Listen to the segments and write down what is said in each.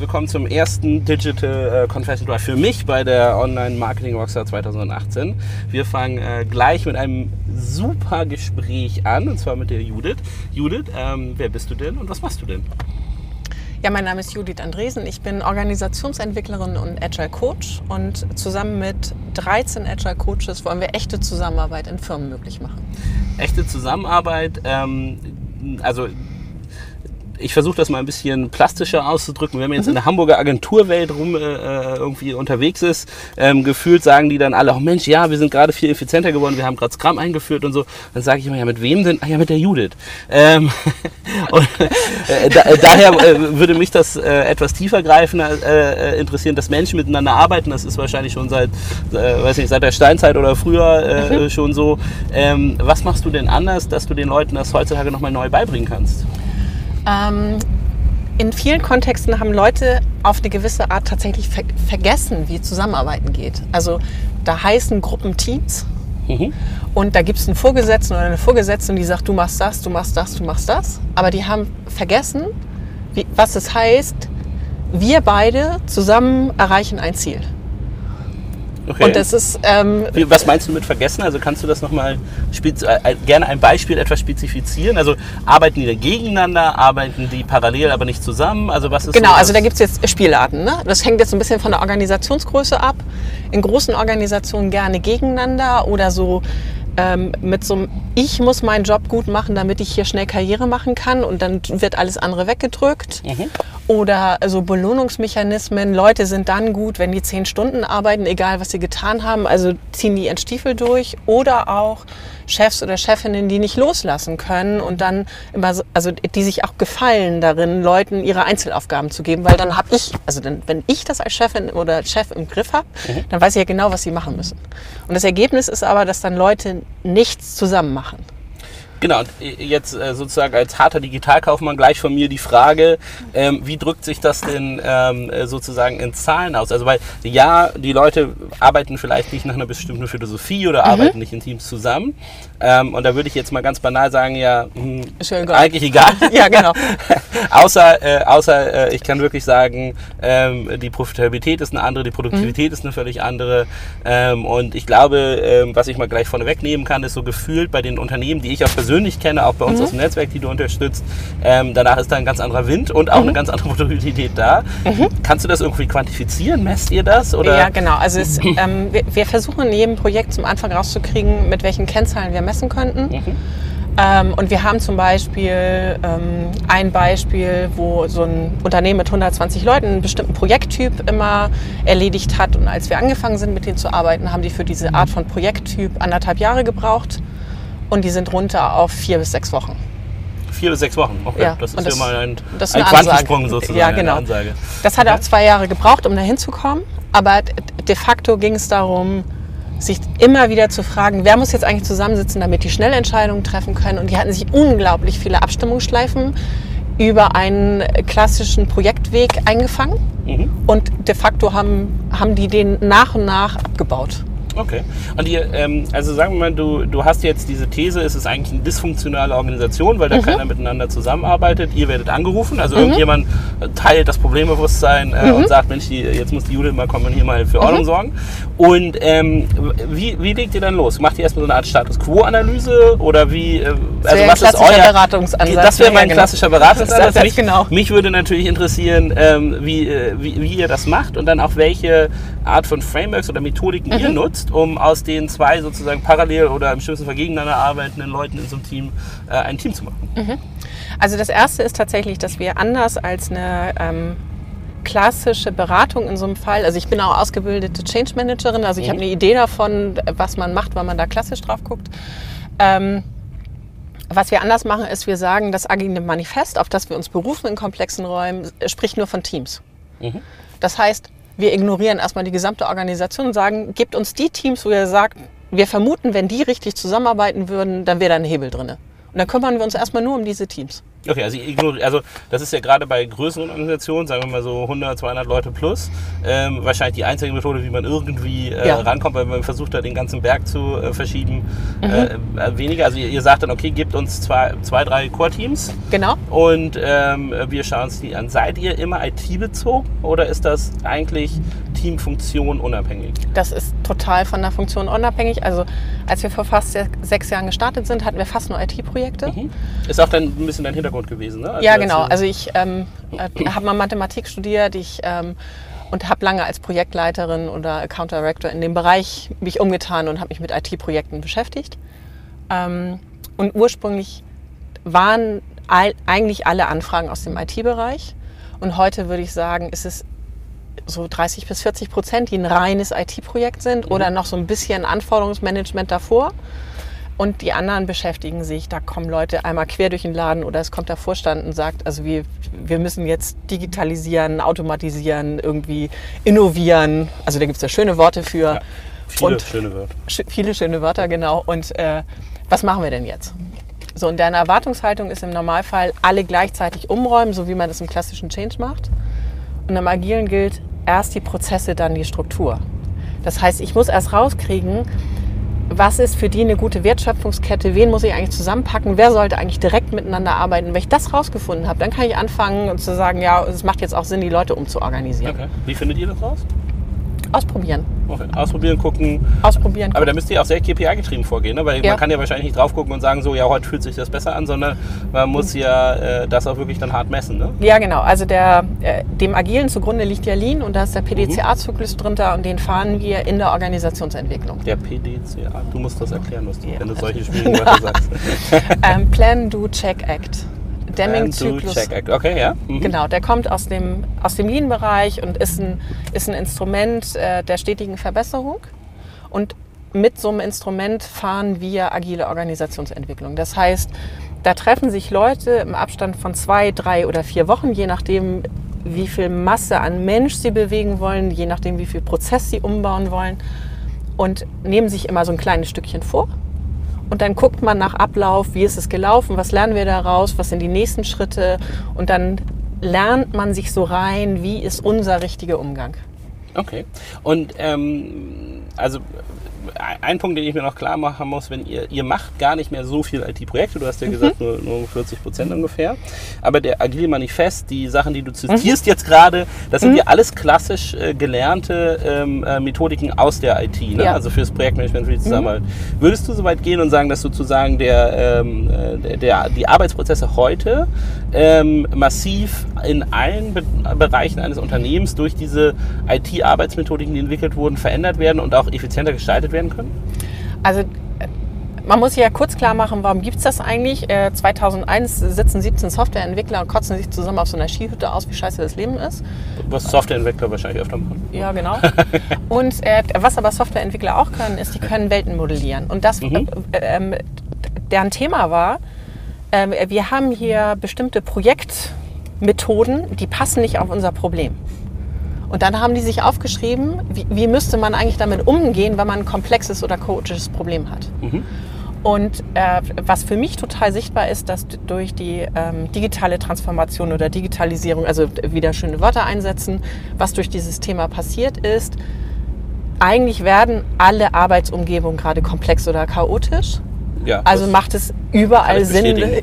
willkommen zum ersten Digital äh, Confession Drive für mich bei der Online Marketing Rockstar 2018. Wir fangen äh, gleich mit einem super Gespräch an und zwar mit der Judith. Judith, ähm, wer bist du denn und was machst du denn? Ja, mein Name ist Judith Andresen. Ich bin Organisationsentwicklerin und Agile Coach und zusammen mit 13 Agile Coaches wollen wir echte Zusammenarbeit in Firmen möglich machen. Echte Zusammenarbeit, ähm, also ich versuche das mal ein bisschen plastischer auszudrücken. Wenn man jetzt in der Hamburger Agenturwelt rum äh, äh, irgendwie unterwegs ist, ähm, gefühlt sagen die dann alle, oh Mensch, ja, wir sind gerade viel effizienter geworden, wir haben gerade Scrum eingeeingeführt und so. Dann sage ich immer, ja, mit wem denn? Ah ja, mit der Judith. Ähm, und, äh, da, äh, daher äh, würde mich das äh, etwas tiefer greifen interessieren, dass Menschen miteinander arbeiten. Das ist wahrscheinlich schon seit, weiß nicht, seit der Steinzeit oder früher mhm. schon so. Ähm, was machst du denn anders, dass du den Leuten das heutzutage nochmal neu beibringen kannst? Ähm, in vielen Kontexten haben Leute auf eine gewisse Art tatsächlich ver vergessen, wie Zusammenarbeiten geht. Also da heißen Gruppen Teams mhm. und da gibt es einen Vorgesetzten oder eine Vorgesetzte, die sagt, du machst das, du machst das, du machst das. Aber die haben vergessen, wie, was es heißt, wir beide zusammen erreichen ein Ziel. Okay. Und das ist. Ähm, Wie, was meinst du mit vergessen? Also kannst du das nochmal äh, gerne ein Beispiel etwas spezifizieren? Also arbeiten die da gegeneinander, arbeiten die parallel, aber nicht zusammen? Also was ist Genau, so also da gibt es jetzt Spielarten. Ne? Das hängt jetzt ein bisschen von der Organisationsgröße ab. In großen Organisationen gerne gegeneinander oder so ähm, mit so einem, ich muss meinen Job gut machen, damit ich hier schnell Karriere machen kann und dann wird alles andere weggedrückt. Mhm. Oder so Belohnungsmechanismen. Leute sind dann gut, wenn die zehn Stunden arbeiten, egal was sie getan haben, also ziehen die ihren Stiefel durch. Oder auch Chefs oder Chefinnen, die nicht loslassen können und dann immer, so, also die sich auch gefallen darin, Leuten ihre Einzelaufgaben zu geben, weil dann habe ich, also dann, wenn ich das als Chefin oder Chef im Griff habe, mhm. dann weiß ich ja genau, was sie machen müssen. Und das Ergebnis ist aber, dass dann Leute nichts zusammen machen. Genau, jetzt äh, sozusagen als harter Digitalkaufmann gleich von mir die Frage, ähm, wie drückt sich das denn ähm, äh, sozusagen in Zahlen aus? Also weil ja, die Leute arbeiten vielleicht nicht nach einer bestimmten Philosophie oder mhm. arbeiten nicht in Teams zusammen. Ähm, und da würde ich jetzt mal ganz banal sagen, ja, hm, ja egal. eigentlich egal. ja, genau. außer äh, außer äh, ich kann wirklich sagen, ähm, die Profitabilität ist eine andere, die Produktivität mhm. ist eine völlig andere. Ähm, und ich glaube, ähm, was ich mal gleich vorneweg nehmen kann, ist so gefühlt bei den Unternehmen, die ich auch persönlich persönlich kenne, auch bei uns mhm. aus dem Netzwerk, die du unterstützt, ähm, danach ist da ein ganz anderer Wind und auch mhm. eine ganz andere Produktivität da. Mhm. Kannst du das irgendwie quantifizieren? Messt ihr das? Oder? Ja, genau. Also es, ähm, wir, wir, versuchen in jedem Projekt zum Anfang rauszukriegen, mit welchen Kennzahlen wir messen könnten. Mhm. Ähm, und wir haben zum Beispiel ähm, ein Beispiel, wo so ein Unternehmen mit 120 Leuten einen bestimmten Projekttyp immer erledigt hat. Und als wir angefangen sind, mit denen zu arbeiten, haben die für diese Art von Projekttyp anderthalb Jahre gebraucht und die sind runter auf vier bis sechs Wochen. Vier bis sechs Wochen, okay. Ja, das ist das, ja mal ein, das ein Quantensprung sozusagen. Ja, genau. Das hat okay. auch zwei Jahre gebraucht, um da hinzukommen. Aber de facto ging es darum, sich immer wieder zu fragen, wer muss jetzt eigentlich zusammensitzen, damit die schnell Entscheidungen treffen können. Und die hatten sich unglaublich viele Abstimmungsschleifen über einen klassischen Projektweg eingefangen. Mhm. Und de facto haben, haben die den nach und nach abgebaut. Okay. Und ihr, ähm, also sagen wir mal, du, du hast jetzt diese These, es ist eigentlich eine dysfunktionale Organisation, weil da mhm. keiner miteinander zusammenarbeitet. Ihr werdet angerufen, also mhm. irgendjemand teilt das Problembewusstsein äh, mhm. und sagt, Mensch, die, jetzt muss die Judith mal kommen und hier mal für Ordnung mhm. sorgen. Und ähm, wie, wie legt ihr dann los? Macht ihr erstmal so eine Art Status Quo-Analyse oder wie? Äh, also was ist euer Beratungsansatz? Das wäre mein ja, klassischer Beratungsansatz. mich, genau. mich würde natürlich interessieren, ähm, wie, äh, wie, wie ihr das macht und dann auch welche Art von Frameworks oder Methodiken ihr mhm. Um aus den zwei sozusagen parallel oder im schlimmsten Fall gegeneinander arbeitenden Leuten in so einem Team äh, ein Team zu machen? Mhm. Also das Erste ist tatsächlich, dass wir anders als eine ähm, klassische Beratung in so einem Fall, also ich bin auch ausgebildete Change Managerin, also ich mhm. habe eine Idee davon, was man macht, wenn man da klassisch drauf guckt. Ähm, was wir anders machen, ist, wir sagen, das agile Manifest, auf das wir uns berufen in komplexen Räumen, spricht nur von Teams. Mhm. Das heißt, wir ignorieren erstmal die gesamte Organisation und sagen, gebt uns die Teams, wo ihr sagt, wir vermuten, wenn die richtig zusammenarbeiten würden, dann wäre da ein Hebel drin. Und dann kümmern wir uns erstmal nur um diese Teams. Okay, also, also das ist ja gerade bei größeren Organisationen, sagen wir mal so 100, 200 Leute plus, ähm, wahrscheinlich die einzige Methode, wie man irgendwie äh, ja. rankommt, weil man versucht da den ganzen Berg zu äh, verschieben, mhm. äh, äh weniger. Also ihr, ihr, sagt dann, okay, gebt uns zwei, zwei drei Core-Teams. Genau. Und ähm, wir schauen uns die an. Seid ihr immer IT-bezogen oder ist das eigentlich Teamfunktion unabhängig? Das ist total von der Funktion unabhängig. Also als wir vor fast sechs Jahren gestartet sind, hatten wir fast nur IT-Projekte. Mhm. Ist auch dann ein bisschen dein Hintergrund gewesen, ne? Als ja, genau. Also ich ähm, äh, habe mal Mathematik studiert. Ich ähm, und habe lange als Projektleiterin oder Account Director in dem Bereich mich umgetan und habe mich mit IT-Projekten beschäftigt. Ähm, und ursprünglich waren eigentlich alle Anfragen aus dem IT-Bereich. Und heute würde ich sagen, ist es so 30 bis 40 Prozent, die ein reines IT-Projekt sind mhm. oder noch so ein bisschen Anforderungsmanagement davor. Und die anderen beschäftigen sich, da kommen Leute einmal quer durch den Laden oder es kommt der Vorstand und sagt, also wir, wir müssen jetzt digitalisieren, automatisieren, irgendwie innovieren. Also da gibt es ja schöne Worte für. Ja, viele und schöne Wörter. Sch viele schöne Wörter, genau. Und äh, was machen wir denn jetzt? So, und deine Erwartungshaltung ist im Normalfall alle gleichzeitig umräumen, so wie man das im klassischen Change macht. Und im Agilen gilt, erst die Prozesse, dann die Struktur. Das heißt, ich muss erst rauskriegen, was ist für die eine gute Wertschöpfungskette, wen muss ich eigentlich zusammenpacken, wer sollte eigentlich direkt miteinander arbeiten. Wenn ich das rausgefunden habe, dann kann ich anfangen zu sagen, ja, es macht jetzt auch Sinn, die Leute umzuorganisieren. Okay. Wie findet ihr das raus? Ausprobieren. Ausprobieren, gucken. Ausprobieren. Aber da müsst ihr auch sehr KPI-getrieben vorgehen, ne? weil ja. man kann ja wahrscheinlich nicht drauf gucken und sagen, so, ja, heute fühlt sich das besser an, sondern man muss ja äh, das auch wirklich dann hart messen. Ne? Ja, genau. Also der, äh, dem Agilen zugrunde liegt ja Lean und da ist der PDCA-Zyklus drunter und den fahren wir in der Organisationsentwicklung. Der PDCA, du musst das erklären, was du, ja. wenn du solche schwierigen Wörter sagst. ähm, Plan, Do, Check, Act. Deming-Zyklus. Okay, ja. Mhm. Genau, der kommt aus dem, aus dem Lean-Bereich und ist ein, ist ein Instrument äh, der stetigen Verbesserung. Und mit so einem Instrument fahren wir agile Organisationsentwicklung. Das heißt, da treffen sich Leute im Abstand von zwei, drei oder vier Wochen, je nachdem, wie viel Masse an Mensch sie bewegen wollen, je nachdem, wie viel Prozess sie umbauen wollen und nehmen sich immer so ein kleines Stückchen vor und dann guckt man nach Ablauf, wie ist es gelaufen, was lernen wir daraus, was sind die nächsten Schritte. Und dann lernt man sich so rein, wie ist unser richtiger Umgang. Okay. Und ähm, also ein Punkt, den ich mir noch klar machen muss, wenn ihr, ihr macht gar nicht mehr so viel IT-Projekte, du hast ja mhm. gesagt, nur, nur 40 Prozent ungefähr, aber der Agile Manifest, die Sachen, die du zitierst mhm. jetzt gerade, das sind mhm. ja alles klassisch äh, gelernte ähm, äh, Methodiken aus der IT, ne? ja. also fürs Projektmanagement, für die mhm. Zusammenarbeit. Würdest du so weit gehen und sagen, dass sozusagen der, ähm, äh, der, die Arbeitsprozesse heute ähm, massiv in allen Be Bereichen eines Unternehmens durch diese IT-Arbeitsmethodiken, die entwickelt wurden, verändert werden und auch effizienter gestaltet werden können? Also man muss sich ja kurz klar machen, warum gibt es das eigentlich? Äh, 2001 sitzen 17 Softwareentwickler und kotzen sich zusammen auf so einer Skihütte aus, wie scheiße das Leben ist. Was Softwareentwickler wahrscheinlich öfter machen. Ja, genau. und äh, was aber Softwareentwickler auch können, ist, die können Welten modellieren. Und das, mhm. äh, ähm, deren Thema war, ähm, wir haben hier bestimmte Projektmethoden, die passen nicht auf unser Problem. Und dann haben die sich aufgeschrieben, wie, wie müsste man eigentlich damit umgehen, wenn man ein komplexes oder chaotisches Problem hat. Mhm. Und äh, was für mich total sichtbar ist, dass durch die ähm, digitale Transformation oder Digitalisierung, also wieder schöne Wörter einsetzen, was durch dieses Thema passiert ist, eigentlich werden alle Arbeitsumgebungen gerade komplex oder chaotisch. Ja, also macht es überall Sinn,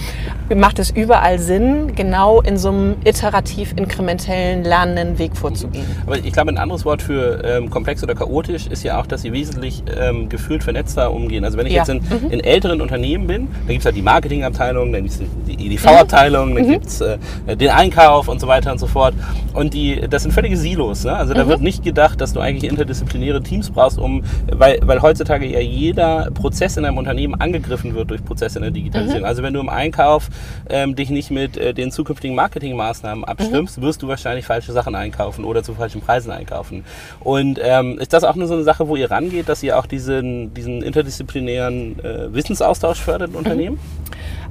macht es überall Sinn, genau in so einem iterativ inkrementellen lernenden Weg vorzugehen. Aber ich glaube, ein anderes Wort für ähm, komplex oder chaotisch ist ja auch, dass sie wesentlich ähm, gefühlt vernetzter umgehen. Also wenn ich ja. jetzt in, mhm. in, älteren Unternehmen bin, da gibt es halt die Marketingabteilung, dann gibt es die EDV-Abteilung, mhm. dann mhm. gibt es äh, den Einkauf und so weiter und so fort. Und die, das sind völlige Silos. Ne? Also da mhm. wird nicht gedacht, dass du eigentlich interdisziplinäre Teams brauchst, um, weil, weil heutzutage ja jeder Prozess in einem Unternehmen angegriffen wird durch Prozesse in der Digitalisierung. Mhm. Also wenn du im Einkauf ähm, dich nicht mit äh, den zukünftigen Marketingmaßnahmen abstimmst, mhm. wirst du wahrscheinlich falsche Sachen einkaufen oder zu falschen Preisen einkaufen. Und ähm, ist das auch nur so eine Sache, wo ihr rangeht, dass ihr auch diesen, diesen interdisziplinären äh, Wissensaustausch fördert in Unternehmen?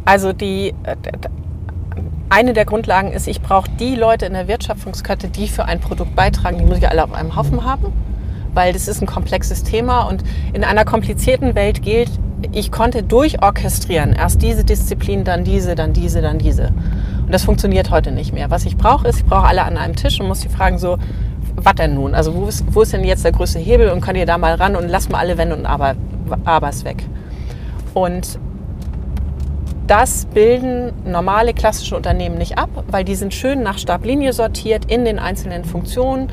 Also die äh, eine der Grundlagen ist, ich brauche die Leute in der Wertschöpfungskette, die für ein Produkt beitragen, die muss ich alle auf einem Haufen haben, weil das ist ein komplexes Thema und in einer komplizierten Welt gilt, ich konnte durchorchestrieren. Erst diese Disziplin, dann diese, dann diese, dann diese. Und das funktioniert heute nicht mehr. Was ich brauche, ist, ich brauche alle an einem Tisch und muss die fragen so, was denn nun? Also wo ist, wo ist denn jetzt der größte Hebel und könnt ihr da mal ran und lass mal alle Wenn und Aber, Abers weg. Und das bilden normale klassische Unternehmen nicht ab, weil die sind schön nach Stablinie sortiert in den einzelnen Funktionen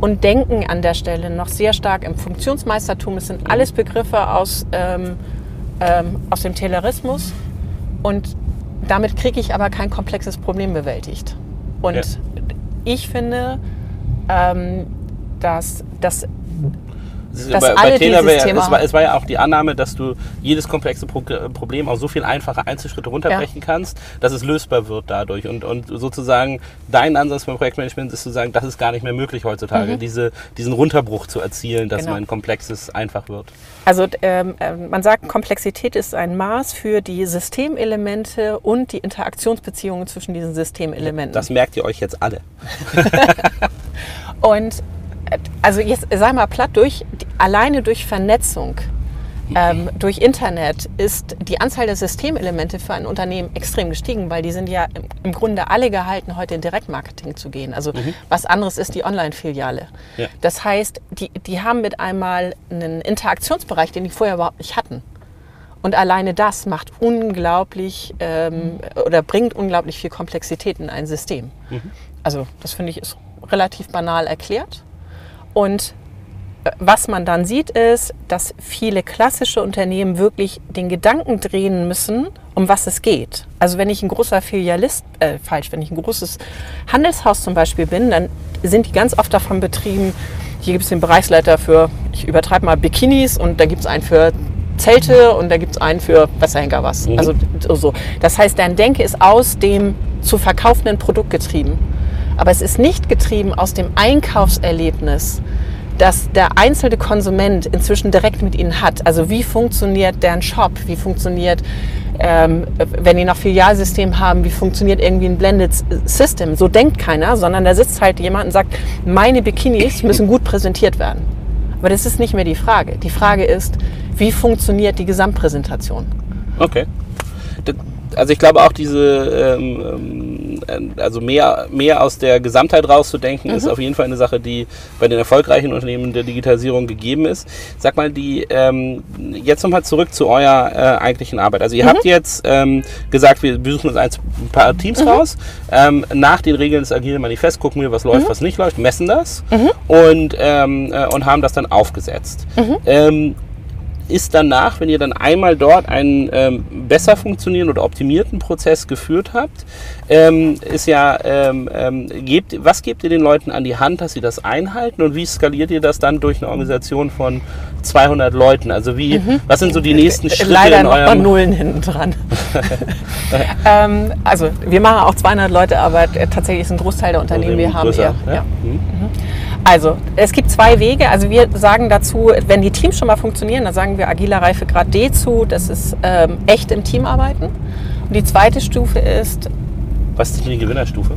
und denken an der Stelle noch sehr stark im Funktionsmeistertum. Es sind alles Begriffe aus, ähm, ähm, aus dem Taylorismus und damit kriege ich aber kein komplexes Problem bewältigt. Und ja. ich finde, ähm, dass, dass dass bei, alle bei Taylor dieses Thema es war, es war ja auch die Annahme, dass du jedes komplexe Pro Problem auf so viel einfache Einzelschritte runterbrechen ja. kannst, dass es lösbar wird dadurch. Und, und sozusagen dein Ansatz beim Projektmanagement ist zu sagen, das ist gar nicht mehr möglich heutzutage, mhm. diese, diesen Runterbruch zu erzielen, dass genau. mein Komplexes einfach wird. Also ähm, ähm, man sagt, Komplexität ist ein Maß für die Systemelemente und die Interaktionsbeziehungen zwischen diesen Systemelementen. Das merkt ihr euch jetzt alle. und also jetzt sag mal platt, durch, alleine durch Vernetzung, ähm, durch Internet ist die Anzahl der Systemelemente für ein Unternehmen extrem gestiegen, weil die sind ja im, Grunde alle gehalten, heute in Direktmarketing zu gehen. Also mhm. was anderes ist die Online-Filiale. Ja. Das heißt, die, die haben mit einmal einen Interaktionsbereich, den die vorher überhaupt nicht hatten. Und alleine das macht unglaublich ähm, oder bringt unglaublich viel Komplexität in ein System. Mhm. Also das finde ich ist relativ banal erklärt. Und äh, was man dann sieht, ist, dass viele klassische Unternehmen wirklich den Gedanken drehen müssen, um was es geht. Also wenn ich ein großer Filialist, äh, falsch, wenn ich ein großes Handelshaus zum Beispiel bin, dann sind die ganz oft davon betrieben, hier gibt es den Bereichsleiter für, ich übertreibe mal, Bikinis und da gibt es einen für Zelte und da gibt es einen für Wasserhenker was. Mhm. Also so. Das heißt, dein Denke ist aus dem zu verkaufenden Produkt getrieben. Aber es ist nicht getrieben aus dem Einkaufserlebnis, das der einzelne Konsument inzwischen direkt mit ihnen hat. Also wie funktioniert deren Shop? Wie funktioniert, ähm, wenn die noch Filialsystem haben, wie funktioniert irgendwie ein Blended System? So denkt keiner, sondern da sitzt halt jemand und sagt, meine Bikinis müssen gut präsentiert werden. Aber das ist nicht mehr die Frage. Die Frage ist, wie funktioniert die Gesamtpräsentation? Okay also ich glaube auch diese, ähm, ähm, also mehr, mehr aus der Gesamtheit rauszudenken, mhm. ist auf jeden Fall eine Sache, die bei den erfolgreichen Unternehmen der Digitalisierung gegeben ist. Sag mal, die ähm, jetzt nochmal zurück zu eurer äh, eigentlichen Arbeit. Also ihr mhm. habt jetzt ähm, gesagt, wir besuchen uns ein paar Teams mhm. raus. Ähm, nach den Regeln des Agile Manifest gucken wir, was läuft, mhm. was nicht läuft, messen das mhm. und, ähm, äh, und haben das dann aufgesetzt. Mhm ist danach, wenn ihr dann einmal dort einen ähm, besser funktionierenden oder optimierten Prozess geführt habt, ähm, ist ja, ähm, ähm, gebt, was gebt ihr den Leuten an die Hand, dass sie das einhalten und wie skaliert ihr das dann durch eine Organisation von 200 Leuten? Also wie, mhm. was sind so die nächsten Schritte Leider in noch eurem... Nullen hinten dran. Ähm, also wir machen auch 200 Leute, aber tatsächlich ist ein Großteil der Unternehmen, wir haben eher, ja. ja. Mhm. Also, es gibt zwei Wege. Also wir sagen dazu, wenn die Teams schon mal funktionieren, dann sagen wir agiler Reifegrad D zu. Das ist ähm, echt im Team arbeiten. Und die zweite Stufe ist... Was ist die Gewinnerstufe?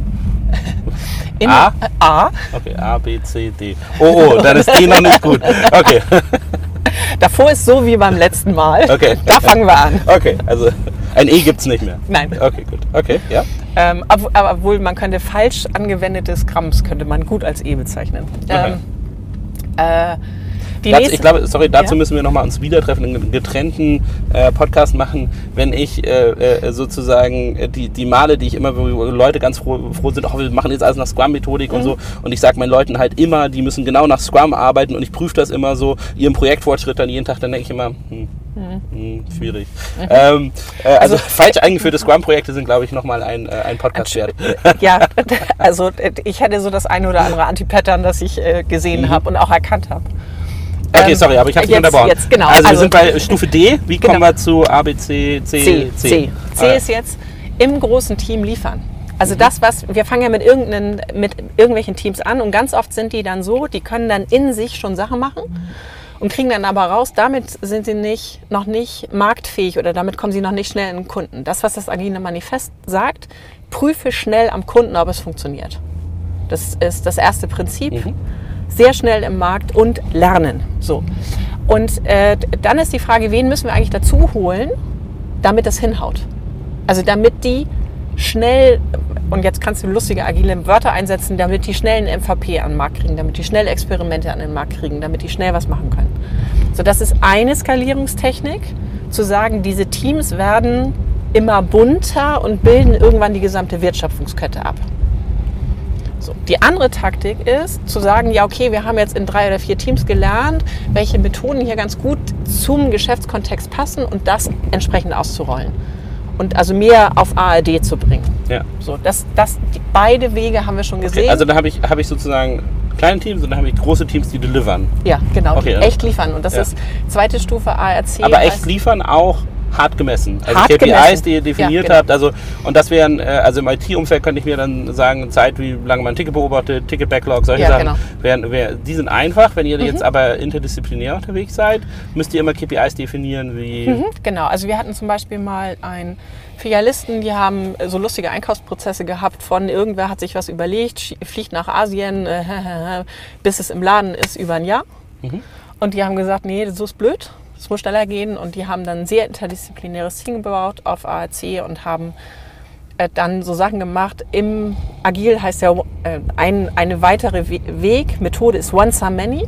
In A? A. Okay, A, B, C, D. Oh, oh, dann ist D noch nicht gut. Okay. Davor ist so wie beim letzten Mal. Okay. Da fangen wir an. Okay, also ein E gibt es nicht mehr. Nein. Okay, gut. Okay, ja. Ähm, obwohl man könnte falsch angewendetes Grams könnte man gut als E bezeichnen. Okay. Ähm, äh, dazu, ich glaube, sorry, dazu ja? müssen wir nochmal uns wieder treffen, einen getrennten äh, Podcast machen, wenn ich äh, äh, sozusagen äh, die, die Male, die ich immer, wo Leute ganz froh, froh sind, oh, wir machen jetzt alles nach Scrum-Methodik mhm. und so. Und ich sage meinen Leuten halt immer, die müssen genau nach Scrum arbeiten und ich prüfe das immer so, ihren Projektfortschritt dann jeden Tag, dann denke ich immer, hm, Mhm. Hm, schwierig. Mhm. Ähm, äh, also, also, falsch eingeführte Scrum-Projekte sind, glaube ich, nochmal ein, äh, ein Podcast wert. Ja, also ich hätte so das eine oder andere Anti-Pattern, das ich äh, gesehen mhm. habe und auch erkannt habe. Okay, ähm, sorry, aber ich habe es unterbrochen. Jetzt, genau. Also, also, wir sind bei Stufe D. Wie genau. kommen wir zu A, B, C, C, C? C, C. C ist jetzt im großen Team liefern. Also das, was wir fangen ja mit, irgendeinen, mit irgendwelchen Teams an und ganz oft sind die dann so, die können dann in sich schon Sachen machen und kriegen dann aber raus, damit sind sie nicht, noch nicht marktfähig oder damit kommen sie noch nicht schnell in den Kunden. Das, was das Agile Manifest sagt, prüfe schnell am Kunden, ob es funktioniert. Das ist das erste Prinzip. Mhm. Sehr schnell im Markt und lernen. So. Und äh, dann ist die Frage, wen müssen wir eigentlich dazu holen, damit das hinhaut? Also damit die schnell, und jetzt kannst du lustige, agile Wörter einsetzen, damit die schnell einen MVP an den Markt kriegen, damit die schnell Experimente an den Markt kriegen, damit die schnell was machen können. So, das ist eine Skalierungstechnik, zu sagen, diese Teams werden immer bunter und bilden irgendwann die gesamte Wertschöpfungskette ab. So. Die andere Taktik ist zu sagen, ja okay, wir haben jetzt in drei oder vier Teams gelernt, welche Methoden hier ganz gut zum Geschäftskontext passen und das entsprechend auszurollen. Und also mehr auf ARD zu bringen. Ja. So, das, das, die, beide Wege haben wir schon gesehen. Okay, also da habe ich, hab ich sozusagen kleine Teams und dann habe ich große Teams, die delivern. ja, genau, Okay, die ja. echt liefern. Und das Ja. ist zweite Stufe ARC. Aber echt liefern auch hart gemessen. Also Hart KPIs, gemessen. die ihr definiert Ja, genau. habt. Also, und das wären, äh, also im IT-Umfeld könnte ich mir dann sagen, Zeit, wie lange man ein Ticket beobachtet, Ticket-Backlog, solche Ja, Sachen. genau. Wären, wär, die sind einfach. Wenn ihr Mhm. jetzt aber interdisziplinär unterwegs seid, müsst ihr immer KPIs definieren, wie. Mhm, genau, also wir hatten zum Beispiel mal einen Filialisten, die haben so lustige Einkaufsprozesse gehabt von irgendwer hat sich was überlegt, fliegt nach Asien, äh, bis es im Laden ist über ein Jahr. Und die haben gesagt, nee, so ist blöd, muss schneller gehen. Und die haben dann ein sehr interdisziplinäres Team gebaut auf ARC und haben äh, dann so Sachen gemacht. Im Agil heißt ja äh, ein, eine weitere We Weg, Methode ist One Some Many.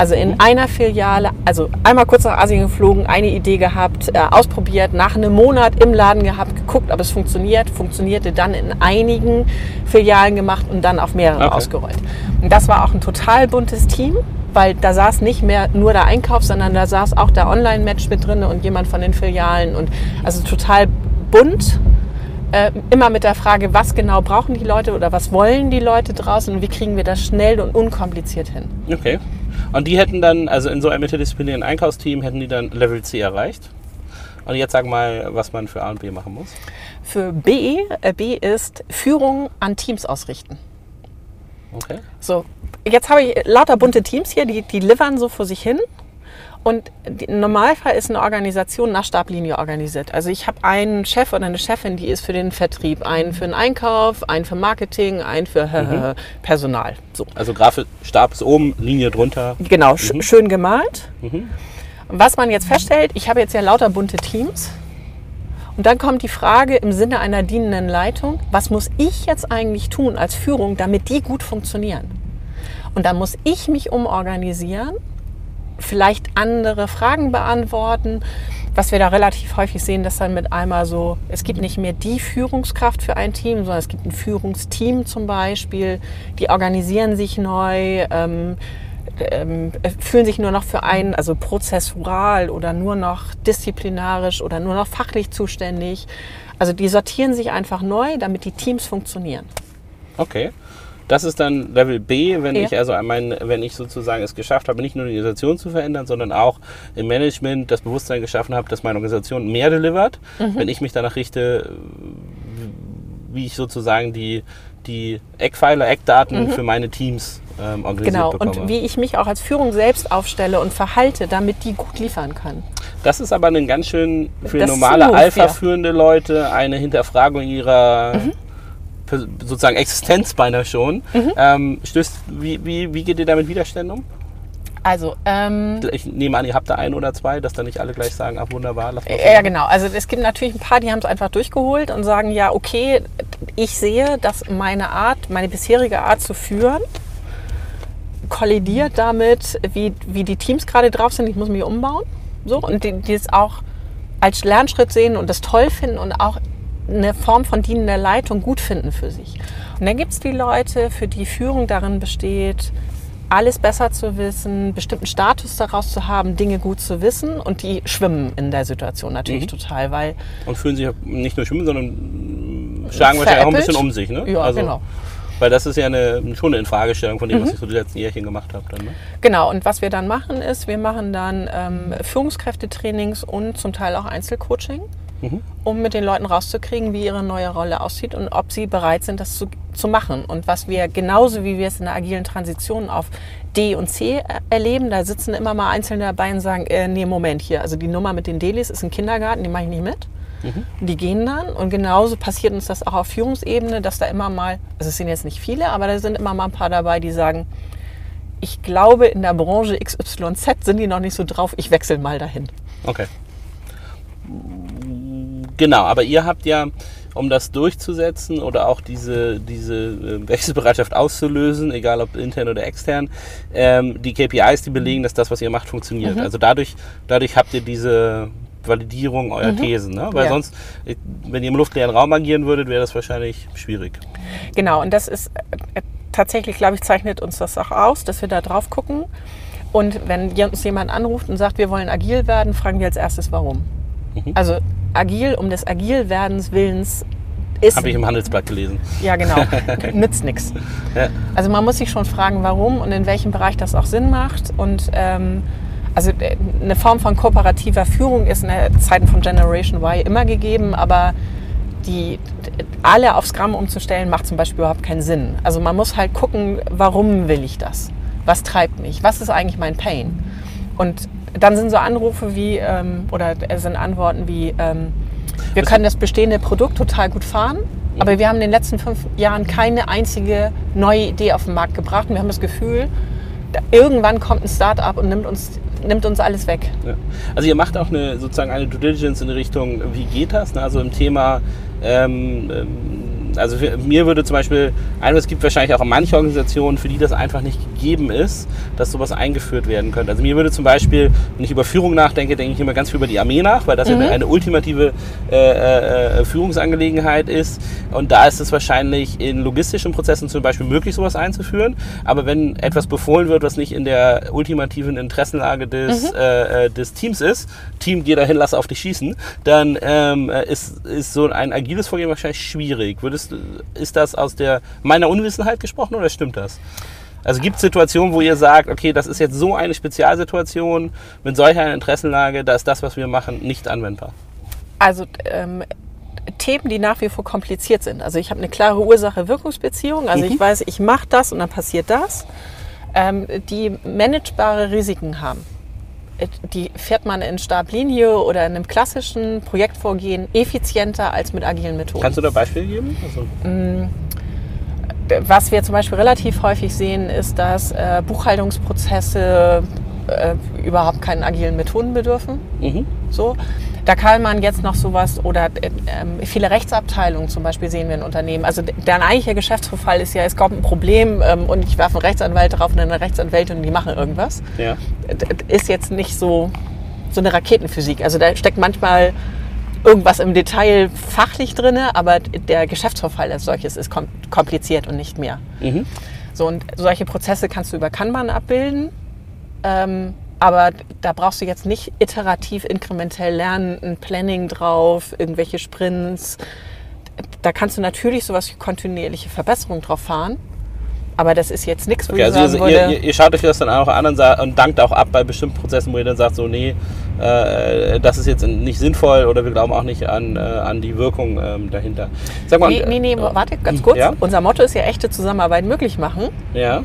Also in einer Filiale, also einmal kurz nach Asien geflogen, eine Idee gehabt, äh, ausprobiert, nach einem Monat im Laden gehabt, geguckt, ob es funktioniert, funktionierte dann in einigen Filialen gemacht und dann auf mehrere Okay. ausgerollt. Und das war auch ein total buntes Team, weil da saß nicht mehr nur der Einkauf, sondern da saß auch der Online-Match mit drin und jemand von den Filialen und also total bunt. Äh, immer mit der Frage, was genau brauchen die Leute oder was wollen die Leute draußen und wie kriegen wir das schnell und unkompliziert hin. Okay. Und die hätten dann, also in so einem interdisziplinären Einkaufsteam, hätten die dann Level C erreicht. Und jetzt sag mal, was man für A und B machen muss. Für B, äh, B ist Führung an Teams ausrichten. Okay. So, jetzt habe ich lauter bunte Teams hier, die, die livern so vor sich hin. Und die- im Normalfall ist eine Organisation nach Stablinie organisiert. Also ich habe einen Chef oder eine Chefin, die ist für den Vertrieb, einen für den Einkauf, einen für Marketing, einen für Personal. So. Also Grafik, Stab ist oben, Linie drunter. Genau, Mhm. schön gemalt. Was man jetzt feststellt, ich habe jetzt ja lauter bunte Teams. Und dann kommt die Frage im Sinne einer dienenden Leitung, was muss ich jetzt eigentlich tun als Führung, damit die gut funktionieren? Und dann muss ich mich umorganisieren, vielleicht andere Fragen beantworten. Was wir da relativ häufig sehen, dass dann mit einmal so, es gibt nicht mehr die Führungskraft für ein Team, sondern es gibt ein Führungsteam zum Beispiel, die organisieren sich neu, ähm, ähm, fühlen sich nur noch für einen, also prozessural oder nur noch disziplinarisch oder nur noch fachlich zuständig. Also die sortieren sich einfach neu, damit die Teams funktionieren. Okay. Das ist dann Level B, wenn Ja. ich also mein, wenn ich sozusagen es geschafft habe, nicht nur die Organisation zu verändern, sondern auch im Management das Bewusstsein geschaffen habe, dass meine Organisation mehr delivert. Mhm. Wenn ich mich danach richte, wie ich sozusagen die, die Eckpfeiler, Eckdaten für meine Teams ähm, organisiert Genau. bekomme. Und wie ich mich auch als Führung selbst aufstelle und verhalte, damit die gut liefern können. Das ist aber ein ganz schön für Das normale. Alpha-führende Leute eine Hinterfragung ihrer Mhm. sozusagen Existenz beinahe schon. Mhm. Ähm, stößt, wie, wie, wie geht ihr damit Widerständen um? Also, ähm, Ich nehme an, ihr habt da ein oder zwei, dass da nicht alle gleich sagen, ach wunderbar, lass mal Ja, genau. Also es gibt natürlich ein paar, die haben es einfach durchgeholt und sagen, ja, okay, ich sehe, dass meine Art, meine bisherige Art zu führen, kollidiert damit, wie, wie die Teams gerade drauf sind. Ich muss mich umbauen. So, und die, die es auch als Lernschritt sehen und das toll finden und auch eine Form von dienender Leitung gut finden für sich. Und dann gibt es die Leute, für die Führung darin besteht, alles besser zu wissen, bestimmten Status daraus zu haben, Dinge gut zu wissen und die schwimmen in der Situation natürlich total, weil Und fühlen sich nicht nur schwimmen, sondern schlagen wahrscheinlich auch ein bisschen um sich. Ne? Ja, genau. Weil das ist ja eine, schon eine Infragestellung von dem, Mhm. was ich so die letzten Jährchen gemacht habe. Dann, ne? Genau, und was wir dann machen ist, wir machen dann ähm, Führungskräftetrainings und zum Teil auch Einzelcoaching, Mhm. um mit den Leuten rauszukriegen, wie ihre neue Rolle aussieht und ob sie bereit sind, das zu, zu machen. Und was wir genauso wie wir es in der agilen Transition auf D und C er- erleben, da sitzen immer mal Einzelne dabei und sagen, äh, nee, Moment hier, also die Nummer mit den Delis ist ein Kindergarten, die mache ich nicht mit. Die gehen dann und genauso passiert uns das auch auf Führungsebene, dass da immer mal, also es sind jetzt nicht viele, aber da sind immer mal ein paar dabei, die sagen, ich glaube, in der Branche XYZ sind die noch nicht so drauf, ich wechsle mal dahin. Okay. Genau, aber ihr habt ja, um das durchzusetzen oder auch diese, diese äh, Wechselbereitschaft auszulösen, egal ob intern oder extern, ähm, die KPIs, die belegen, dass das, was ihr macht, funktioniert. Mhm. Also dadurch, dadurch habt ihr diese Validierung eurer Thesen. Ne? Weil Ja. sonst, wenn ihr im luftleeren Raum agieren würdet, wäre das wahrscheinlich schwierig. Genau, und das ist äh, tatsächlich, glaube ich, zeichnet uns das auch aus, dass wir da drauf gucken. Und wenn uns jemand anruft und sagt, wir wollen agil werden, fragen wir als erstes, warum. Mhm. Also agil um des Agilwerdens Willens ist, Habe ich im Handelsblatt gelesen. ja genau, nützt nichts. Ja. Also man muss sich schon fragen, warum und in welchem Bereich das auch Sinn macht. Und ähm, also äh, eine Form von kooperativer Führung ist in der Zeiten von Generation Y immer gegeben, aber die alle auf Scrum umzustellen, macht zum Beispiel überhaupt keinen Sinn. Also man muss halt gucken, warum will ich das? Was treibt mich? Was ist eigentlich mein Pain? Und dann sind so Anrufe wie, ähm, oder es sind Antworten wie, ähm, wir können das bestehende Produkt total gut fahren, aber wir haben in den letzten fünf Jahren keine einzige neue Idee auf den Markt gebracht. Und wir haben das Gefühl, irgendwann kommt ein Start-up und nimmt uns, nimmt uns alles weg. Ja. Also ihr macht auch eine sozusagen eine Due Diligence in Richtung, wie geht das? Ne? Also im Thema, ähm, ähm, also mir würde zum Beispiel, ein, es gibt wahrscheinlich auch manche Organisationen, für die das einfach nicht gegeben ist, dass sowas eingeführt werden könnte. Also mir würde zum Beispiel, wenn ich über Führung nachdenke, denke ich immer ganz viel über die Armee nach, weil das ja eine, ultimative äh, äh, Führungsangelegenheit ist. Und da ist es wahrscheinlich in logistischen Prozessen zum Beispiel möglich, sowas einzuführen. Aber wenn etwas befohlen wird, was nicht in der ultimativen Interessenlage des, äh, äh, des Teams ist, Team, geh dahin, lass auf dich schießen, dann ähm, äh, ist, ist so ein agiles Vorgehen wahrscheinlich schwierig. Würdest, du- ist das aus der meiner Unwissenheit gesprochen oder stimmt das? Also gibt es Situationen, wo ihr sagt, okay, das ist jetzt so eine Spezialsituation mit solcher einer Interessenlage, da ist das, was wir machen, nicht anwendbar. Also ähm, Themen, die nach wie vor kompliziert sind. Also ich habe eine klare Ursache-Wirkungsbeziehung. Also ich weiß, ich mache das und dann passiert das. Ähm, die managebare Risiken haben. Die fährt man in Stablinie oder in einem klassischen Projektvorgehen effizienter als mit agilen Methoden. Kannst du da Beispiele geben? Also, Was wir zum Beispiel relativ häufig sehen, ist, dass äh, Buchhaltungsprozesse äh, überhaupt keinen agilen Methoden bedürfen. mhm. So. Da kann man jetzt noch sowas oder äh, ähm, viele Rechtsabteilungen zum Beispiel sehen wir in Unternehmen. Also der eigentliche Geschäftsverfall ist ja, es kommt ein Problem ähm, und ich werfe einen Rechtsanwalt drauf und eine Rechtsanwältin und die machen irgendwas. Ja. D- d- Ist jetzt nicht so, so eine Raketenphysik. Also da steckt manchmal irgendwas im Detail fachlich drin, aber der Geschäftsverfall als solches ist kom kompliziert und nicht mehr. Mhm. So, und solche Prozesse kannst du über Kanban abbilden. Ähm, aber da brauchst du jetzt nicht iterativ, inkrementell lernen, ein Planning drauf, irgendwelche Sprints. Da kannst du natürlich sowas wie kontinuierliche Verbesserung drauf fahren. Aber das ist jetzt nichts, wo Okay, ich also sagen ihr, würde, ihr, ihr schaut euch das dann auch an und, und dankt auch ab bei bestimmten Prozessen, wo ihr dann sagt, so nee, äh, das ist jetzt nicht sinnvoll oder wir glauben auch nicht an, äh, an die Wirkung ähm, dahinter. Sag mal, nee, nee, nee, äh, warte, ganz kurz. Ja? Unser Motto ist ja echte Zusammenarbeit möglich machen. Ja,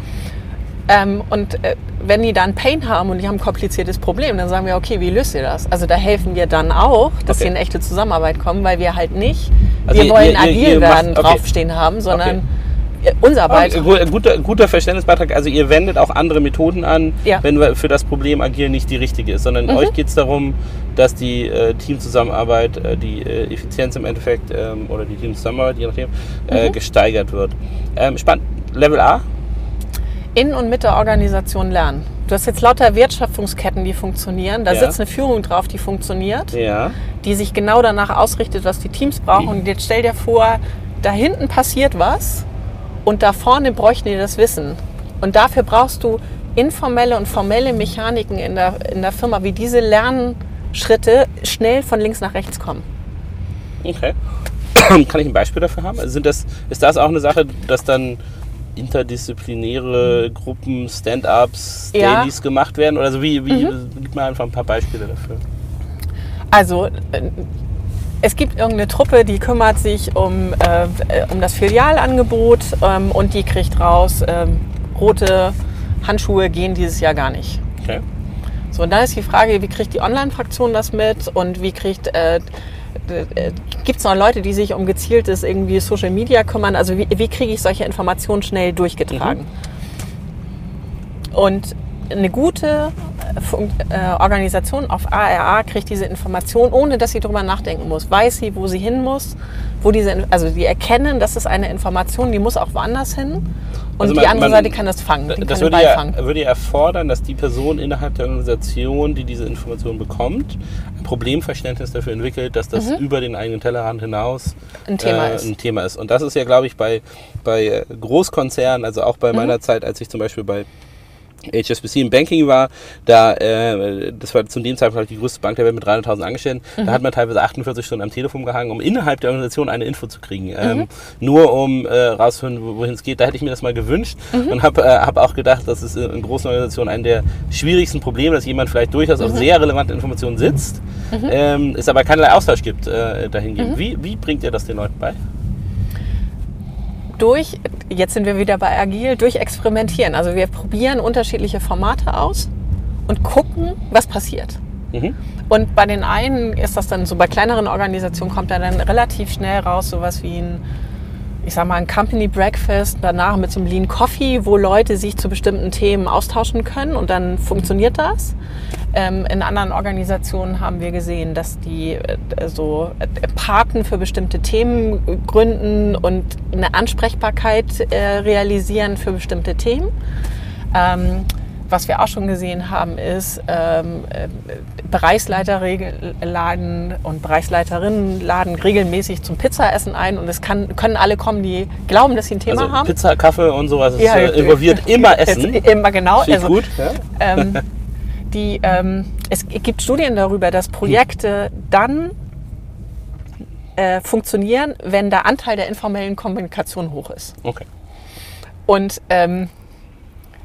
Ähm, und äh, wenn die dann Pain haben und die haben ein kompliziertes Problem, dann sagen wir, okay, wie löst ihr das? Also da helfen wir dann auch, dass Okay. sie in echte Zusammenarbeit kommen, weil wir halt nicht, Also wir ihr- wollen ihr- agil ihr macht- werden okay. draufstehen haben, sondern äh, unser Okay, Beitrag. gu- guter, guter Verständnisbeitrag. Also ihr wendet auch andere Methoden an, Ja. Mhm. wenn für das Problem agil nicht die richtige ist, sondern euch geht es darum, dass die äh, Teamzusammenarbeit, äh, die äh, Effizienz im Endeffekt ähm, oder die Teamzusammenarbeit, je nachdem, äh, Mhm. gesteigert wird. Ähm, spannend. Level A? In und mit der Organisation lernen. Du hast jetzt lauter Wertschöpfungsketten, die funktionieren. Da Ja. sitzt eine Führung drauf, die funktioniert, Ja. die sich genau danach ausrichtet, was die Teams brauchen. Und jetzt stell dir vor, da hinten passiert was und da vorne bräuchten die das Wissen. Und dafür brauchst du informelle und formelle Mechaniken in der, in der Firma, wie diese Lernschritte schnell von links nach rechts kommen. Okay. Kann ich ein Beispiel dafür haben? Sind das, ist das auch eine Sache, dass dann interdisziplinäre Gruppen, Stand-ups, Ja. Mhm. Dailies gemacht werden? Oder so wie, wie gib mal einfach ein paar Beispiele dafür. Also äh, es gibt irgendeine Truppe, die kümmert sich um, äh, äh, um das Filialangebot ähm, und die kriegt raus, ähm, rote Handschuhe gehen dieses Jahr gar nicht. Okay. So, und dann ist die Frage, wie kriegt die Online-Fraktion das mit und wie kriegt, äh, äh, gibt es noch Leute, die sich um gezieltes irgendwie Social Media kümmern? Also wie, wie kriege ich solche Informationen schnell durchgetragen? Und eine gute äh, äh, Organisation auf ARA kriegt diese Information, ohne dass sie darüber nachdenken muss. Weiß sie, wo sie hin muss, wo diese, also die erkennen, das ist eine Information, die muss auch woanders hin. Und Also die man- andere man- Seite kann das fangen. Die Das würde ja, würde ja erfordern, dass die Person innerhalb der Organisation, die diese Information bekommt, ein Problemverständnis dafür entwickelt, dass das über den eigenen Tellerrand hinaus Mhm. Ein Thema äh, ist. ein Thema ist. Und das ist ja, glaube ich, bei, bei äh, Großkonzernen, also auch bei Mhm. meiner Zeit, als ich zum Beispiel bei HSBC im Banking war, da, äh, das war zu dem Zeitpunkt halt die größte Bank der Welt mit 300.000 Angestellten, Mhm. da hat man teilweise 48 Stunden am Telefon gehangen, um innerhalb der Organisation eine Info zu kriegen. Mhm. Ähm, nur um äh, rauszufinden, wo- wohin es geht. Da hätte ich mir das mal gewünscht Mhm. und habe äh, hab auch gedacht, das ist in großen Organisationen ein der schwierigsten Probleme, dass jemand vielleicht durchaus Mhm. auf sehr relevante Informationen sitzt, ähm, es aber keinerlei Austausch gibt äh, dahingehend. Mhm. Wie, wie bringt ihr das den Leuten bei? durch, jetzt sind wir wieder bei Agil, durch Experimentieren. Also wir probieren unterschiedliche Formate aus und gucken, was passiert. Mhm. Und bei den einen ist das dann so, bei kleineren Organisationen kommt da dann relativ schnell raus sowas wie ein, ich sag mal, ein Company Breakfast, danach mit so einem Lean Coffee, wo Leute sich zu bestimmten Themen austauschen können und dann funktioniert das. Ähm, in anderen Organisationen haben wir gesehen, dass die äh, so äh, Paten für bestimmte Themen gründen und eine Ansprechbarkeit äh, realisieren für bestimmte Themen. Ähm, was wir auch schon gesehen haben, ist, ähm, äh, Bereichsleiter laden und Bereichsleiterinnen laden regelmäßig zum Pizzaessen ein und es kann, können alle kommen, die glauben, dass sie ein Thema Also haben. Pizza, Kaffee und sowas ist, Ja, äh, involviert immer Essen. Jetzt Immer genau. Ich gut. Ja? ähm, die, ähm, es gibt Studien darüber, dass Projekte dann äh, funktionieren, wenn der Anteil der informellen Kommunikation hoch ist. Okay. Und ähm,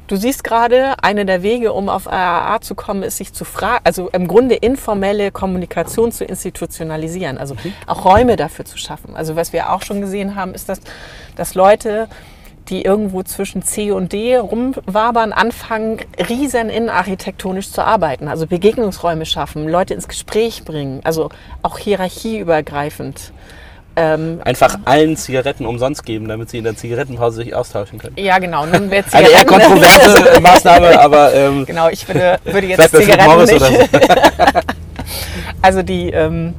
du siehst gerade, eine der Wege, um auf AAA zu kommen, ist sich zu fragen, also im Grunde informelle Kommunikation zu institutionalisieren, also auch Räume dafür zu schaffen. Also was wir auch schon gesehen haben, ist, dass, dass Leute, die irgendwo zwischen C und D rumwabern, anfangen, riesen innenarchitektonisch zu arbeiten. Also Begegnungsräume schaffen, Leute ins Gespräch bringen, also auch hierarchieübergreifend. Ähm, Einfach allen Zigaretten umsonst geben, damit sie in der Zigarettenpause sich austauschen können. ja, genau. Nun wird Eine eher kontroverse Maßnahme, aber ähm, Genau, ich würde, würde jetzt Zigaretten nicht. so. Also die ähm,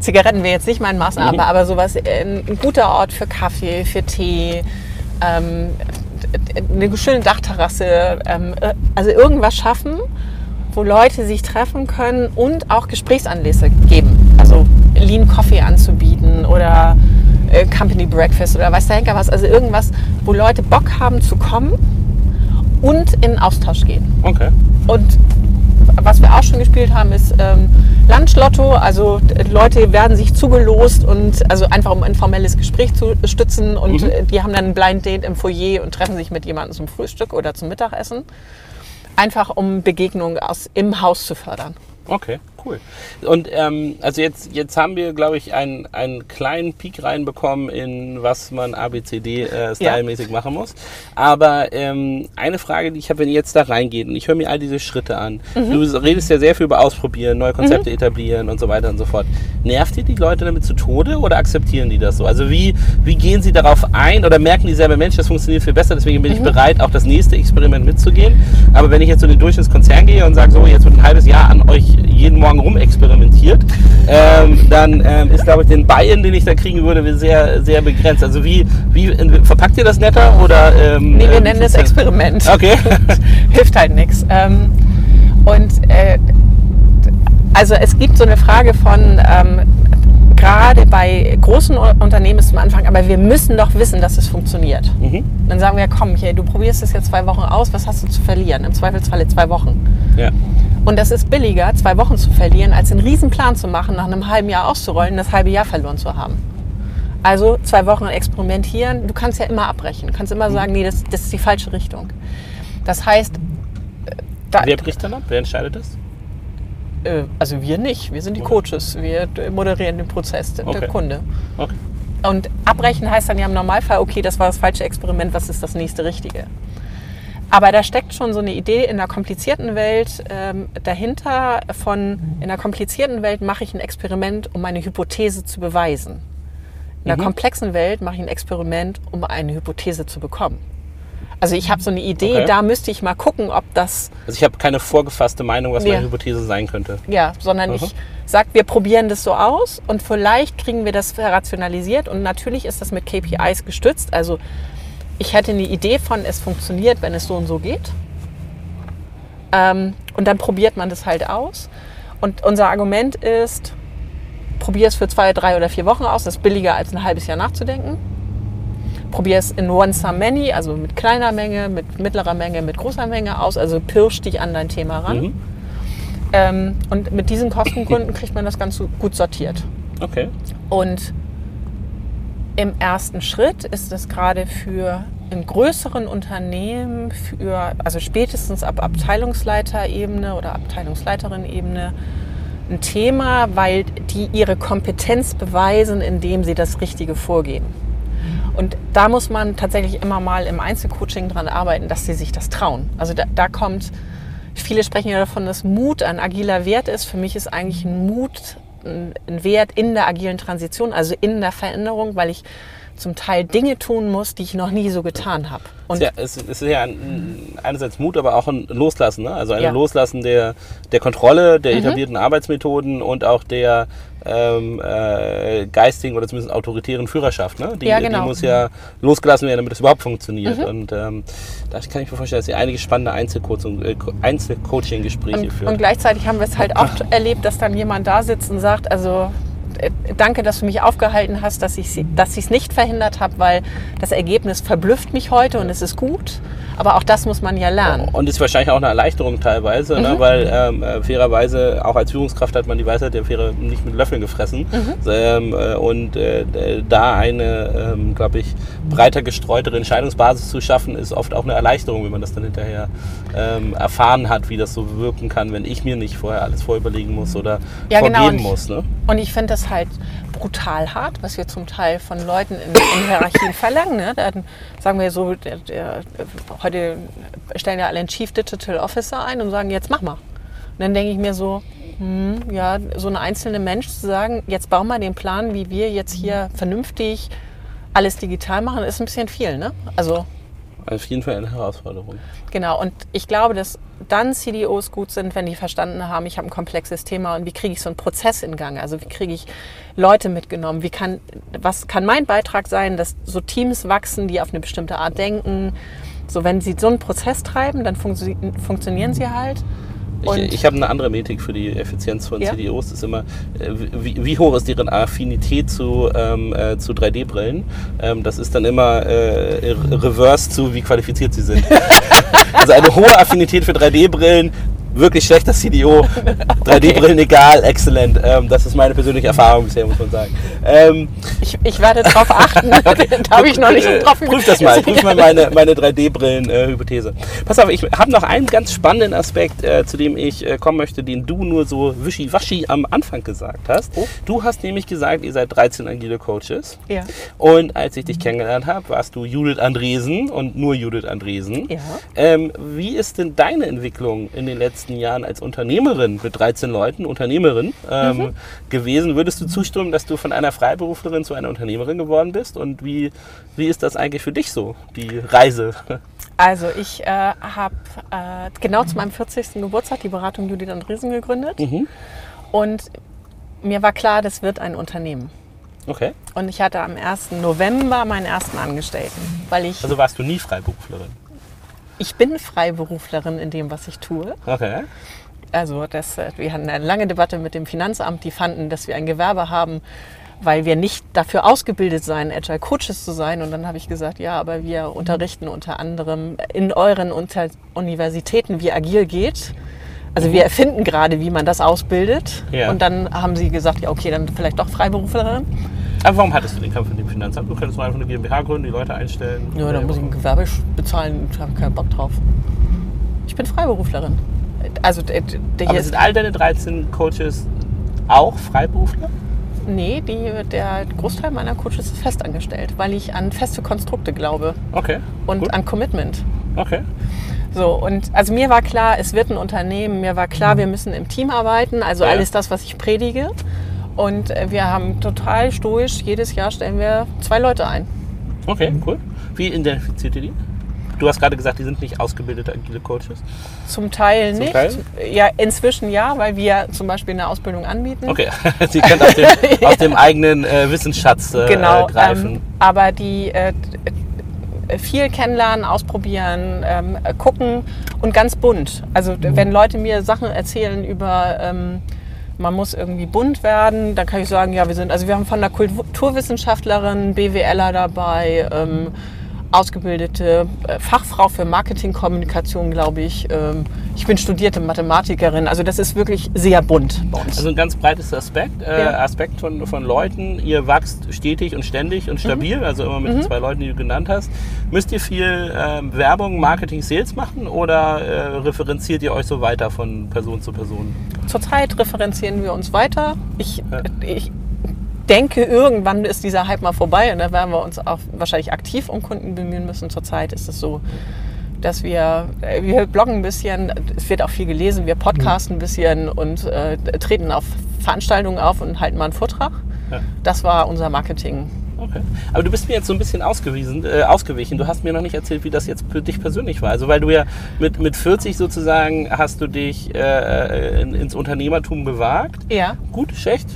Zigaretten wäre jetzt nicht mein Maßnahme, Mhm. aber sowas, äh, ein, ein guter Ort für Kaffee, für Tee, ähm, eine schöne Dachterrasse, ähm, äh, also irgendwas schaffen, wo Leute sich treffen können und auch Gesprächsanlässe geben. Also Lean Coffee anzubieten oder äh, Company Breakfast oder weiß der Henker was. Also irgendwas, wo Leute Bock haben zu kommen und in Austausch gehen. Okay. Und was wir auch schon gespielt haben, ist ähm, Landlotto. Also d- Leute werden sich zugelost und also einfach um ein formelles Gespräch zu stützen und Mhm. äh, die haben dann ein Blind Date im Foyer und treffen sich mit jemandem zum Frühstück oder zum Mittagessen. Einfach um Begegnungen aus, im Haus zu fördern. Okay, cool. Und ähm, also jetzt, jetzt haben wir, glaube ich, einen, einen kleinen Peak reinbekommen in was man ABCD äh, stylmäßig machen muss. Aber ähm, eine Frage, die ich habe, wenn ihr jetzt da reingeht und ich höre mir all diese Schritte an, Mhm. du redest ja sehr viel über Ausprobieren, neue Konzepte etablieren und so weiter und so fort. Nervt ihr die Leute damit zu Tode oder akzeptieren die das so? Also wie, wie gehen sie darauf ein oder merken die selber, Mensch, das funktioniert viel besser, deswegen Mhm. bin ich bereit, auch das nächste Experiment mitzugehen. Aber wenn ich jetzt so in den Durchschnittskonzern gehe und sage, so, jetzt wird ein halbes Jahr an euch jeden Morgen rumexperimentiert, ähm, dann ähm, ist, glaube ich, den Buy-in, den ich da kriegen würde, sehr, sehr begrenzt. Also wie, wie verpackt ihr das netter oder? Ähm, Nee, wir ähm, nennen es Experiment. Okay. Hilft halt nichts. Ähm, und äh, also es gibt so eine Frage von, ähm, gerade bei großen Unternehmen ist am Anfang, aber wir müssen doch wissen, dass es funktioniert. Mhm. Dann sagen wir, komm, hier, du probierst es jetzt zwei Wochen aus, was hast du zu verlieren? Im Zweifelsfalle zwei Wochen. Ja. Und das ist billiger, zwei Wochen zu verlieren, als einen Riesenplan zu machen, nach einem halben Jahr auszurollen, das halbe Jahr verloren zu haben. Also zwei Wochen experimentieren. Du kannst ja immer abbrechen. Du kannst immer sagen, nee, das, das ist die falsche Richtung. Das heißt, äh, da, Wer bricht dann ab? Wer entscheidet das? äh, also wir nicht. Wir sind die Coaches. Wir moderieren den Prozess, der, Okay. Kunde. Okay. Und abbrechen heißt dann ja im Normalfall, okay, das war das falsche Experiment, was ist das nächste Richtige? Aber da steckt schon so eine Idee in der komplizierten Welt ähm, dahinter von, in der komplizierten Welt mache ich ein Experiment, um meine Hypothese zu beweisen. In der Mhm. komplexen Welt mache ich ein Experiment, um eine Hypothese zu bekommen. Also ich habe so eine Idee, Okay. da müsste ich mal gucken, ob das, Also ich habe keine vorgefasste Meinung, was Nee. meine Hypothese sein könnte. ja, sondern Mhm. ich sage, wir probieren das so aus und vielleicht kriegen wir das rationalisiert und natürlich ist das mit KPIs gestützt. Also ich hätte eine Idee von, es funktioniert, wenn es so und so geht. Ähm, und dann probiert man das halt aus. Und unser Argument ist, probier es für zwei, drei oder vier Wochen aus. Das ist billiger als ein halbes Jahr nachzudenken. Probier es in one some many, also mit kleiner Menge, mit mittlerer Menge, mit großer Menge aus. Also pirsch dich an dein Thema ran. Mhm. Ähm, und mit diesen Kostengründen kriegt man das ganz gut sortiert. Okay. Und im ersten Schritt ist es gerade für in größeren Unternehmen, für, also spätestens ab Abteilungsleiterebene oder Abteilungsleiterin-Ebene, ein Thema, weil die ihre Kompetenz beweisen, indem sie das Richtige vorgeben. Und da muss man tatsächlich immer mal im Einzelcoaching dran arbeiten, dass sie sich das trauen. Also da, da kommt, viele sprechen ja davon, dass Mut ein agiler Wert ist. Für mich ist eigentlich ein Mut ein ein Wert in der agilen Transition, also in der Veränderung, weil ich zum Teil Dinge tun muss, die ich noch nie so getan habe. Und ja, es, ist ja ein, einerseits Mut, aber auch ein Loslassen. Ne? Also ein Ja. Mhm. Loslassen der, der Kontrolle, der etablierten Arbeitsmethoden und auch der ähm, äh, geistigen oder zumindest autoritären Führerschaft. Ne? Die, Ja, genau. die muss ja losgelassen werden, damit es überhaupt funktioniert. Und ähm, da kann ich mir vorstellen, dass Sie einige spannende äh, Einzelcoaching-Gespräche Und, führen. und gleichzeitig haben wir es halt oft erlebt, dass dann jemand da sitzt und sagt, also äh, danke, dass du mich aufgehalten hast, dass ich es nicht verhindert habe, weil das Ergebnis verblüfft mich heute und es ist gut. Aber auch das muss man ja lernen. Und ist wahrscheinlich auch eine Erleichterung teilweise, Mhm. ne? weil ähm, äh, fairerweise auch als Führungskraft hat man die Weisheit der Fähre nicht mit Löffeln gefressen. Mhm. Ähm, äh, und äh, da eine, ähm, glaube ich, breiter gestreutere Entscheidungsbasis zu schaffen, ist oft auch eine Erleichterung, wenn man das dann hinterher ähm, erfahren hat, wie das so wirken kann, wenn ich mir nicht vorher alles vorüberlegen muss oder Ja, genau. vorgeben Und- muss. Ne? Und ich finde das halt brutal hart, was wir zum Teil von Leuten in, in Hierarchien verlangen. Ne? Dann sagen wir so, der, der, heute stellen ja alle einen Chief Digital Officer ein und sagen, jetzt mach mal. Und dann denke ich mir so, hm, ja, so ein einzelner Mensch zu sagen, jetzt bau mal den Plan, wie wir jetzt hier vernünftig alles digital machen, ist ein bisschen viel. Ne? Also Auf jeden Fall eine Herausforderung. Genau, und ich glaube, dass dann CDOs gut sind, wenn die verstanden haben, ich habe ein komplexes Thema und wie kriege ich so einen Prozess in Gang? Also wie kriege ich Leute mitgenommen? Wie kann, was kann mein Beitrag sein, dass so Teams wachsen, die auf eine bestimmte Art denken? So, wenn sie so einen Prozess treiben, dann funktio funktionieren sie halt. Und Ich, ich habe eine andere Metrik für die Effizienz von Ja? CDOs. Das ist immer, äh, wie, wie hoch ist deren Affinität zu, ähm, äh, zu 3D-Brillen? Ähm, das ist dann immer äh, reverse zu, wie qualifiziert sie sind. also eine hohe Affinität für 3D-Brillen, wirklich schlechter CDO. 3D-Brillen egal, exzellent. Ähm, das ist meine persönliche Erfahrung bisher, muss man sagen. Ähm, ich, ich werde darauf achten. da habe ich noch nicht äh, drauf Prüf das mal, prüf mal meine, meine 3D-Brillen-Hypothese. Pass auf, ich habe noch einen ganz spannenden Aspekt, äh, zu dem ich äh, kommen möchte, den du nur so wischiwaschi am Anfang gesagt hast. Oh. Du hast nämlich gesagt, ihr seid 13 agile Coaches. Ja. Und als ich dich kennengelernt habe, warst du Judith Andresen und nur Judith Andresen. Ja. Ähm, wie ist denn deine Entwicklung in den letzten Jahren als Unternehmerin mit 13 Leuten, Unternehmerin ähm, Mhm. gewesen? Würdest du zustimmen, dass du von einer Freiberuflerin zu einer Unternehmerin geworden bist? Und wie, wie ist das eigentlich für dich so, die Reise? Also ich äh, habe äh, genau zu meinem 40. Geburtstag die Beratung Judith Andresen gegründet. Mhm. Und mir war klar, das wird ein Unternehmen. Okay. Und ich hatte am 1. November meinen ersten Angestellten, weil ich, Also warst du nie Freiberuflerin? Ich bin Freiberuflerin in dem, was ich tue. Okay. Also das, äh, wir hatten eine lange Debatte mit dem Finanzamt, die fanden, dass wir ein Gewerbe haben, weil wir nicht dafür ausgebildet seien, Agile Coaches zu sein. Und dann habe ich gesagt, ja, aber wir unterrichten unter anderem in euren Unter Universitäten, wie agil geht. Also wir erfinden gerade, wie man das ausbildet. Ja. Und dann haben sie gesagt, ja, okay, dann vielleicht doch Freiberuflerin. Aber warum hattest du den Kampf mit dem Finanzamt? Du könntest doch einfach eine GmbH gründen, die Leute einstellen. Ja, da muss ich ein Gewerbe bezahlen, ich habe keinen Bock drauf. Ich bin Freiberuflerin. Also der, der Aber sind all deine 13 Coaches auch Freiberufler? Nee, die, der Großteil meiner Coaches ist festangestellt, weil ich an feste Konstrukte glaube Okay. und gut. an Commitment. Okay. So, und also mir war klar, es wird ein Unternehmen, mir war klar, wir müssen im Team arbeiten, also Ja. alles das, was ich predige. Und äh, wir haben total stoisch, jedes Jahr stellen wir zwei Leute ein. Okay, cool. Wie identifiziert ihr die? du hast gerade gesagt, die sind nicht ausgebildete agile Coaches. Zum Teil Zum nicht. Teil? Ja, inzwischen ja, weil wir zum Beispiel eine Ausbildung anbieten. Okay, sie können aus dem, aus dem eigenen äh, Wissensschatz äh, genau. greifen. Ähm, aber die äh, d- viel kennenlernen, ausprobieren, ähm, gucken und ganz bunt. Also d- wenn Leute mir Sachen erzählen über ähm, man muss irgendwie bunt werden, dann kann ich sagen, ja, wir sind, also wir haben von der Kulturwissenschaftlerin, BWLer dabei, ähm, ausgebildete äh, Fachfrau für Marketingkommunikation, glaube ich. Ähm, ich bin studierte Mathematikerin. Also das ist wirklich sehr bunt bei uns. Also ein ganz breites Aspekt, äh, Ja. Aspekt von, von Leuten. Ihr wächst stetig und ständig und stabil, also immer mit den zwei Leuten, die du genannt hast. Müsst ihr viel ähm, Werbung, Marketing, Sales machen oder äh, referenziert ihr euch so weiter von Person zu Person? Zurzeit referenzieren wir uns weiter. Ich, Ja. ich denke, irgendwann ist dieser Hype mal vorbei und da werden wir uns auch wahrscheinlich aktiv um Kunden bemühen müssen. Zurzeit ist es so, dass wir, äh, wir bloggen ein bisschen, es wird auch viel gelesen, wir podcasten ein bisschen und äh, treten auf Veranstaltungen auf und halten mal einen Vortrag. Ja. Das war unser Marketing. Okay. Aber du bist mir jetzt so ein bisschen ausgewiesen, äh, ausgewichen. Du hast mir noch nicht erzählt, wie das jetzt für dich persönlich war. Also weil du ja mit, mit 40 sozusagen hast du dich äh, in, ins Unternehmertum gewagt. Ja. Gut, schlecht.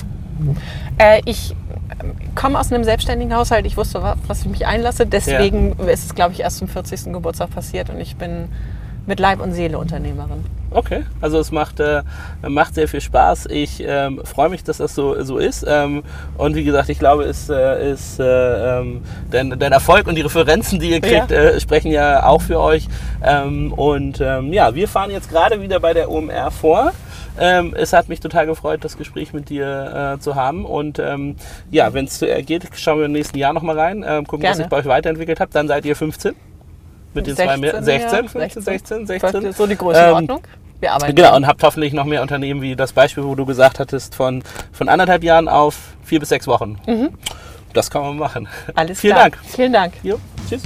Äh, ich ähm, komme aus einem selbstständigen Haushalt. Ich wusste, wa- was ich mich einlasse. Deswegen ist es, glaube ich, erst zum 40. Geburtstag passiert und ich bin mit Leib und Seele Unternehmerin. Okay, also es macht, äh, macht sehr viel Spaß. Ich ähm, freue mich, dass das so, so ist. Ähm, und wie gesagt, ich glaube, es äh, ist äh, ähm, dein, dein Erfolg und die Referenzen, die ihr kriegt, Ja. äh, sprechen ja auch für euch. Ähm, und ähm, ja, wir fahren jetzt gerade wieder bei der OMR vor. Ähm, es hat mich total gefreut, das Gespräch mit dir äh, zu haben. Und ähm, ja, wenn es geht, schauen wir im nächsten Jahr nochmal rein, ähm, gucken, was Gerne. sich bei euch weiterentwickelt hat. Dann seid ihr 15. Mit den zwei mehr. 16, 15, 16, 16. So die Größenordnung. Wir arbeiten. Genau, und habt hoffentlich noch mehr Unternehmen wie das Beispiel, wo du gesagt hattest, von, von anderthalb Jahren auf vier bis sechs Wochen. Das kann man machen. Alles Vielen klar. Dank. Vielen Dank. Jo, tschüss.